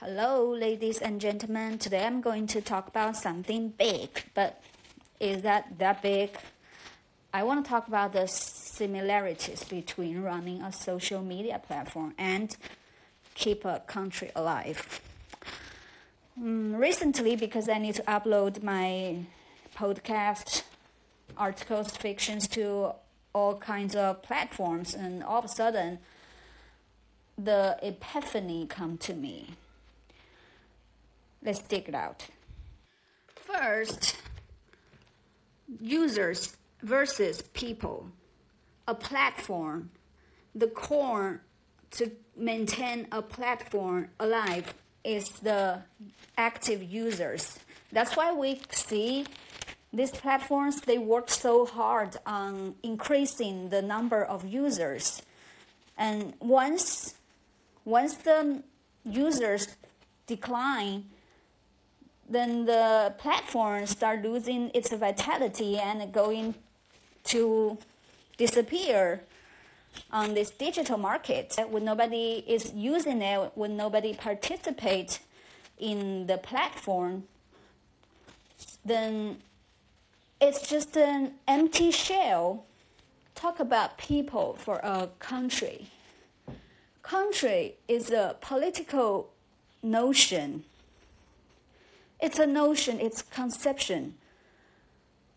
Hello, ladies and gentlemen. Today I'm going to talk about something big, but is that that big? I want to talk about the similarities between running a social media platform and keep a country alive. Mm, recently, because I need to upload my podcast, articles, fictions to all kinds of platforms, and all of a sudden, the epiphany come to me. Let's dig it out. First, users versus people. A platform, the core to maintain a platform alive is the active users. That's why we see these platforms they work so hard on increasing the number of users. And once once the users decline, then the platform start losing its vitality and going to disappear on this digital market. When nobody is using it when nobody participate in the platform then it's just an empty shell. Talk about people for a country. Country is a political notion. It's a notion, it's conception.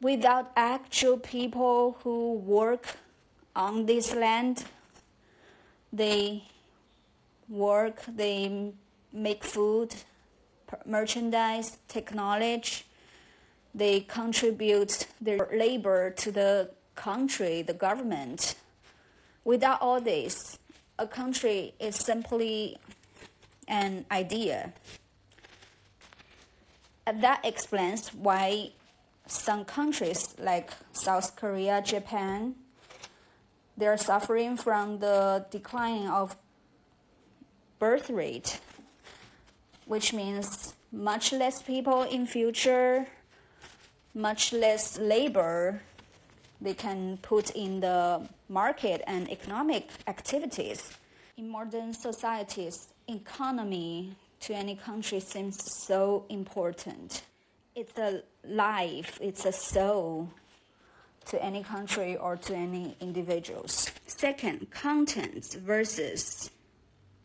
Without actual people who work on this land, they work, they make food, merchandise, technology, they contribute their labor to the country, the government. Without all this, a country is simply an idea. And that explains why some countries like South Korea, Japan, they're suffering from the decline of birth rate, which means much less people in future, much less labor they can put in the market and economic activities. In modern societies, economy to any country seems so important. It's a life, it's a soul to any country or to any individuals. Second, content versus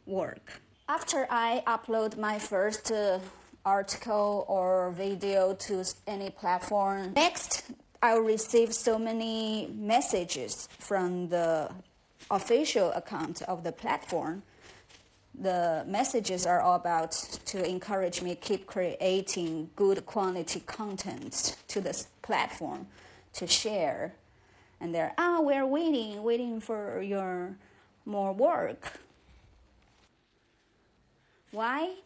work. After I upload my first uh, article or video to any platform, next I'll receive so many messages from the official account of the platform. The messages are all about to encourage me keep creating good quality content to this platform to share. And they're ah, we're waiting, waiting for your more work. Why?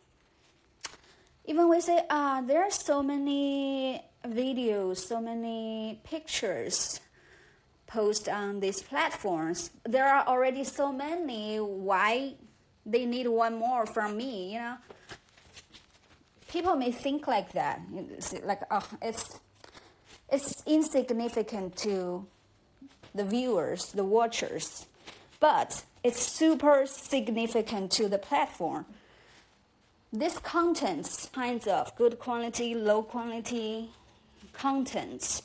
Even we say ah, there are so many videos, so many pictures post on these platforms. There are already so many. Why they need one more from me? You know, people may think like that. Like, oh, it's it's insignificant to the viewers, the watchers, but it's super significant to the platform. This contents kinds of good quality, low quality, contents,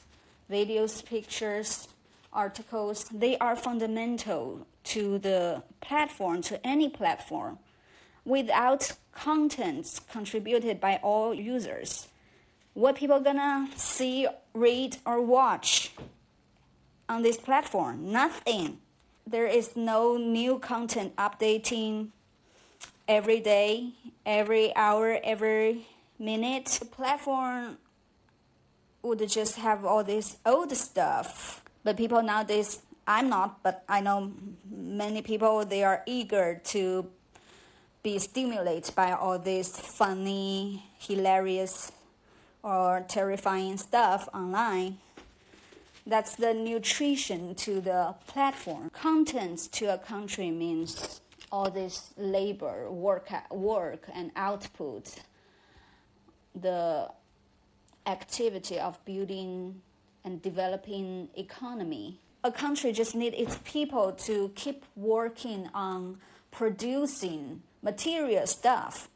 videos, pictures, articles, they are fundamental to the platform, to any platform. Without contents contributed by all users, what people gonna see, read, or watch on this platform? Nothing. There is no new content updating every day, every hour, every minute. The platform would just have all this old stuff. But people nowadays, I'm not, but I know many people, they are eager to be stimulated by all this funny, hilarious, or terrifying stuff online. That's the nutrition to the platform. Contents to a country means all this labor, work, work and output. The activity of building and developing economy. A country just needs its people to keep working on producing material stuff.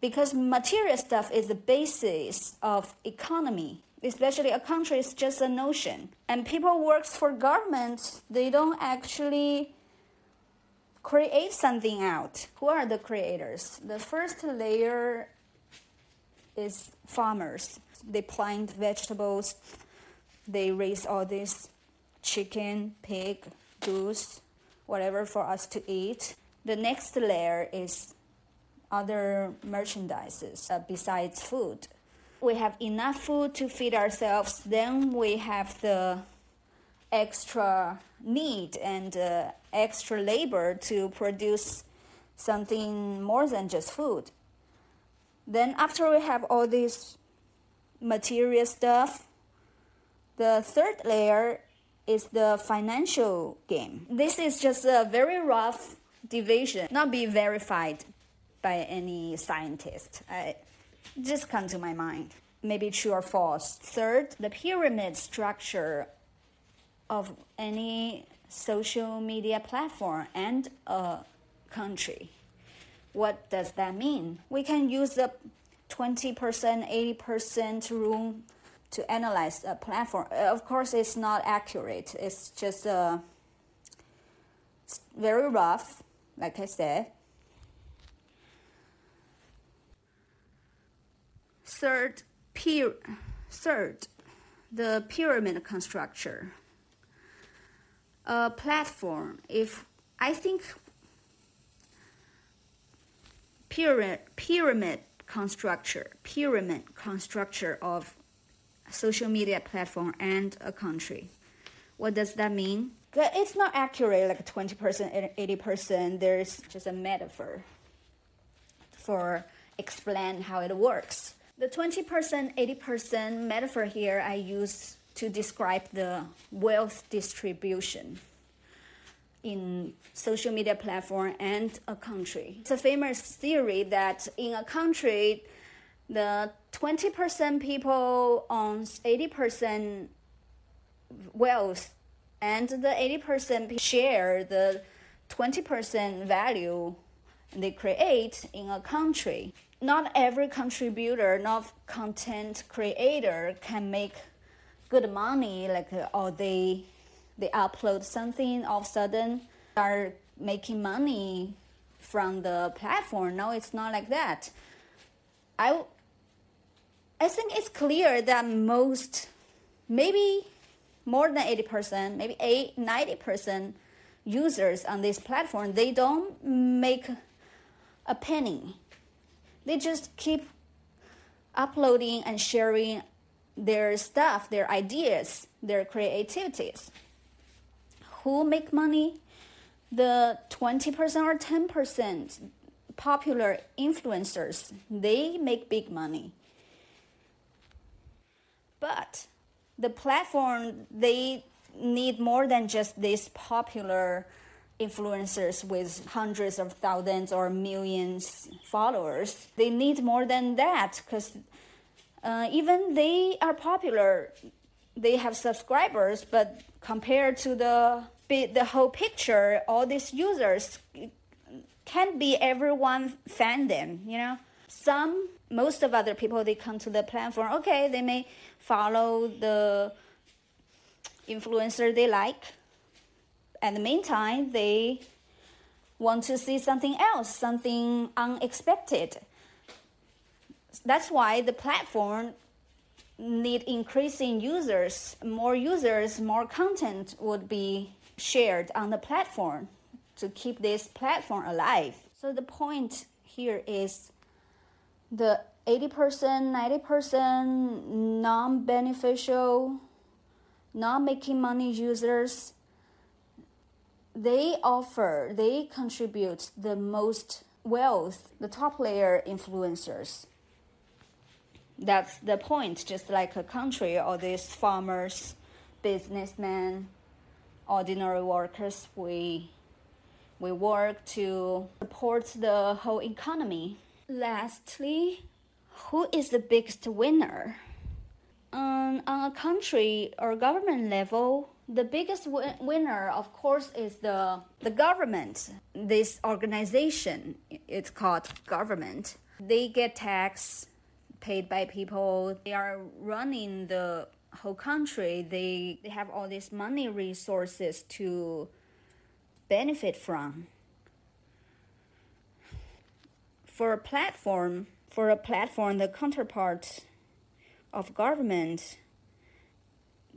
because material stuff is the basis of economy especially a country is just a notion. And people works for government they don't actually create something out. Who are the creators? The first layer is farmers. They plant vegetables they raise all this chicken pig goose whatever for us to eat the next layer is other merchandises uh, besides food we have enough food to feed ourselves, then we have the extra need and uh, extra labor to produce something more than just food. Then, after we have all this material stuff, the third layer is the financial game. This is just a very rough division, not be verified by any scientist. I, just come to my mind. Maybe true or false. Third, the pyramid structure of any social media platform and a country. What does that mean? We can use the 20%, 80% rule to analyze a platform. Uh, of course, it's not accurate. It's just uh, it's very rough, like I said. Third, pyr- third, the pyramid construction. A platform. If I think pyramid pyramid construction, pyramid construction of social media platform and a country. What does that mean? It's not accurate, like 20%, 80%. There's just a metaphor for explain how it works. The 20%, 80% metaphor here I use to describe the wealth distribution in social media platform and a country. It's a famous theory that in a country, the 20% people owns 80% wealth and the 80% share the 20% value they create in a country not every contributor, not content creator can make good money. Like, or they they upload something, all of a sudden are making money from the platform. No, it's not like that. I I think it's clear that most, maybe more than 80%, maybe 8, 90% users on this platform, they don't make a penny they just keep uploading and sharing their stuff, their ideas, their creativities. Who make money? The 20% or 10% popular influencers, they make big money. But the platform, they need more than just these popular influencers with hundreds of thousands or millions followers. They need more than that because uh, even they are popular, they have subscribers, but compared to the the whole picture, all these users can't be everyone fan them. You know, some most of other people they come to the platform. Okay, they may follow the influencer they like at the meantime, they want to see something else, something unexpected. That's why the platform need increasing users, more users, more content would be shared on the platform to keep this platform alive. So the point here is the 80%, 90% non beneficial, non making money users they offer, they contribute the most wealth, the top layer influencers. That's the point, just like a country, all these farmers, businessmen, ordinary workers, we, we work to support the whole economy. Lastly, who is the biggest winner? Um, on a country or government level, the biggest winner, of course, is the, the government. This organization, it's called government. They get tax paid by people. They are running the whole country. They, they have all these money resources to benefit from. For a platform, for a platform, the counterpart of government,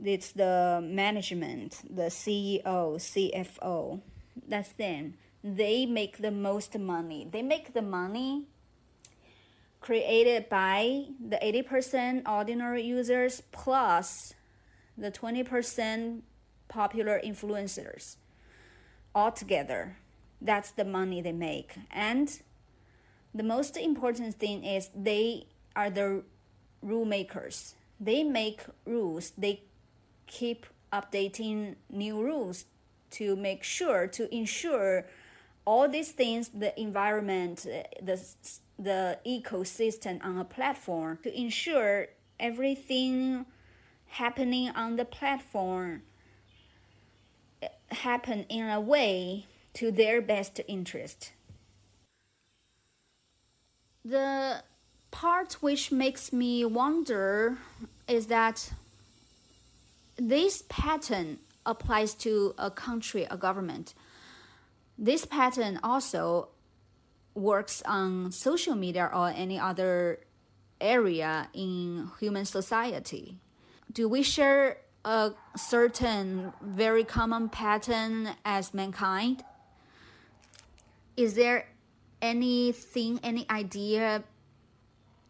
it's the management, the CEO, CFO. That's them. They make the most money. They make the money created by the 80% ordinary users plus the 20% popular influencers altogether. That's the money they make. And the most important thing is they are the rule makers. They make rules. They keep updating new rules to make sure to ensure all these things the environment uh, the the ecosystem on a platform to ensure everything happening on the platform happen in a way to their best interest. The part which makes me wonder is that this pattern applies to a country, a government. This pattern also works on social media or any other area in human society. Do we share a certain very common pattern as mankind? Is there anything, any idea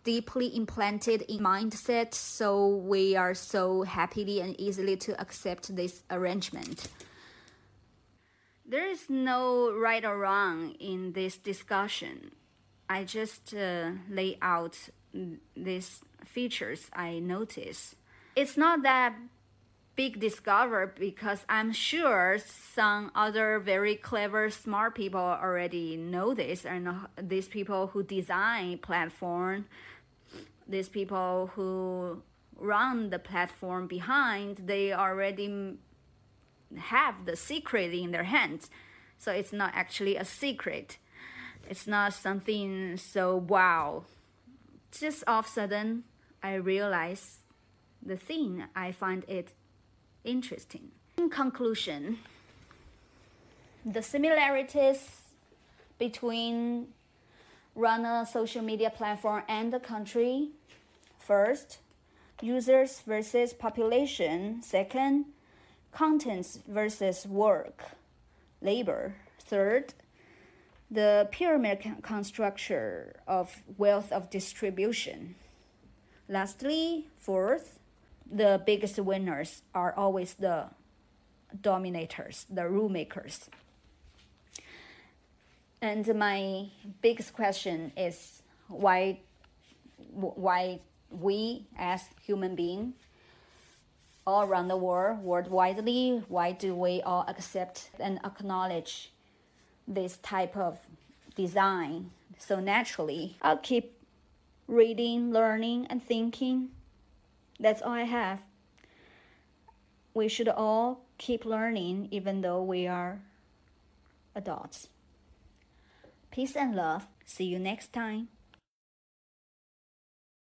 deeply implanted in mindset so we are so happily and easily to accept this arrangement? There is no right or wrong in this discussion. I just uh, lay out these features I notice. It's not that big discovery because I'm sure some other very clever, smart people already know this, and these people who design platform, these people who run the platform behind, they already have the secret in their hands. So it's not actually a secret. It's not something so wow. Just all of a sudden, I realize the thing I find it interesting. In conclusion, the similarities between run a social media platform and the country. First, users versus population. Second, contents versus work, labor. Third, the pyramid construction of wealth of distribution. Lastly, fourth, the biggest winners are always the dominators, the rule makers. And my biggest question is why why we as human beings all around the world, worldwidely, why do we all accept and acknowledge this type of design so naturally? I'll keep reading, learning, and thinking that's all I have. We should all keep learning even though we are adults. Peace and love. See you next time.